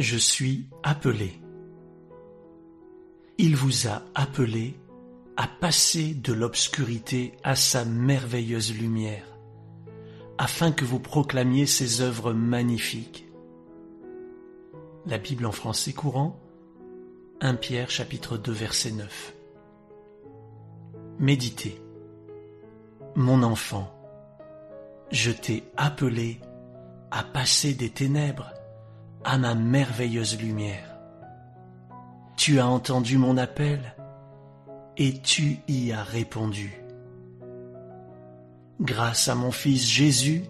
Je suis appelé. Il vous a appelé à passer de l'obscurité à sa merveilleuse lumière, afin que vous proclamiez ses œuvres magnifiques. La Bible en français courant, 1 Pierre chapitre 2 verset 9. Méditez. Mon enfant, je t'ai appelé à passer des ténèbres à ma merveilleuse lumière. Tu as entendu mon appel et tu y as répondu. Grâce à mon Fils Jésus,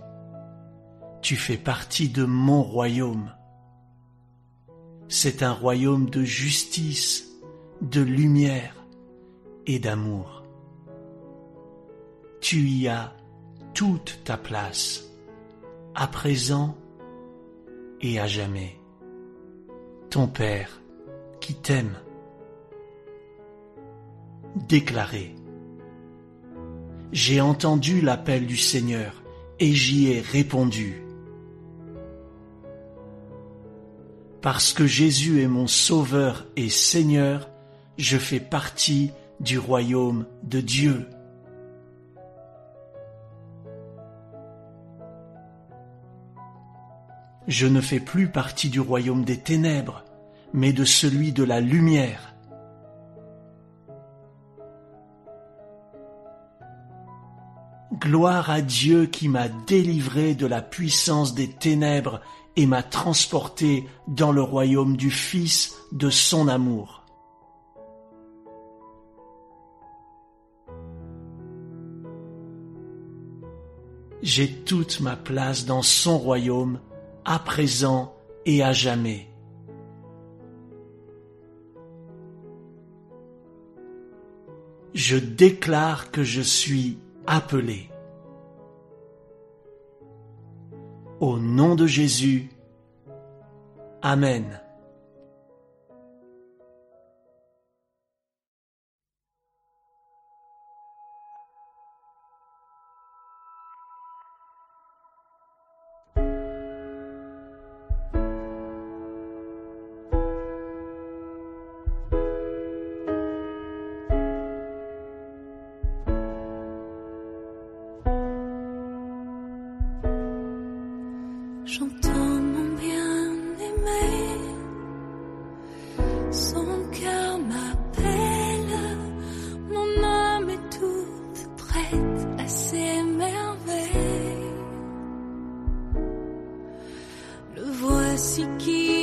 tu fais partie de mon royaume. C'est un royaume de justice, de lumière et d'amour. Tu y as toute ta place, à présent et à jamais. Ton Père qui t'aime déclaré. J'ai entendu l'appel du Seigneur et j'y ai répondu. Parce que Jésus est mon Sauveur et Seigneur, je fais partie du royaume de Dieu. Je ne fais plus partie du royaume des ténèbres, mais de celui de la lumière. Gloire à Dieu qui m'a délivré de la puissance des ténèbres et m'a transporté dans le royaume du Fils de son amour. J'ai toute ma place dans son royaume, à présent et à jamais. Je déclare que je suis appelé. Au nom de Jésus. Amen. Le voici qui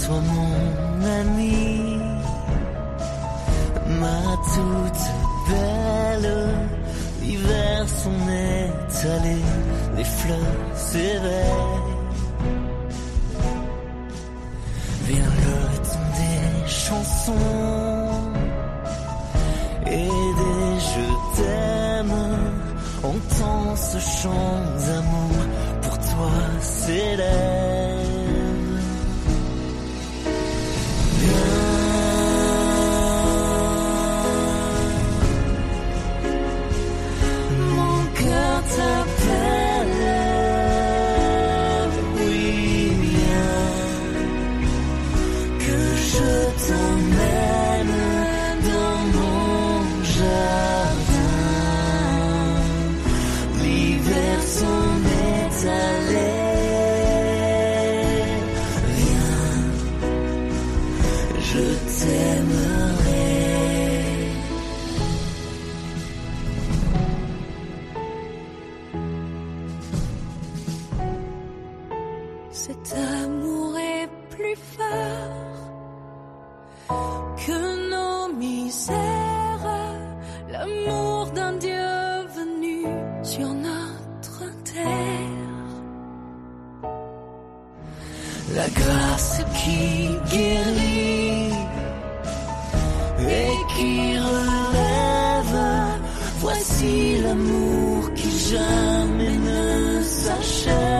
Lève-toi mon ami, ma toute belle. L'hiver s'en est allé, les fleurs s'éveillent. Viens le temps des chansons et des je t'aime. Entends ce chant d'amour pour toi célèbre. L'amour d'un Dieu venu sur notre terre. La grâce qui guérit et qui relève, voici l'amour qui jamais ne s'achève.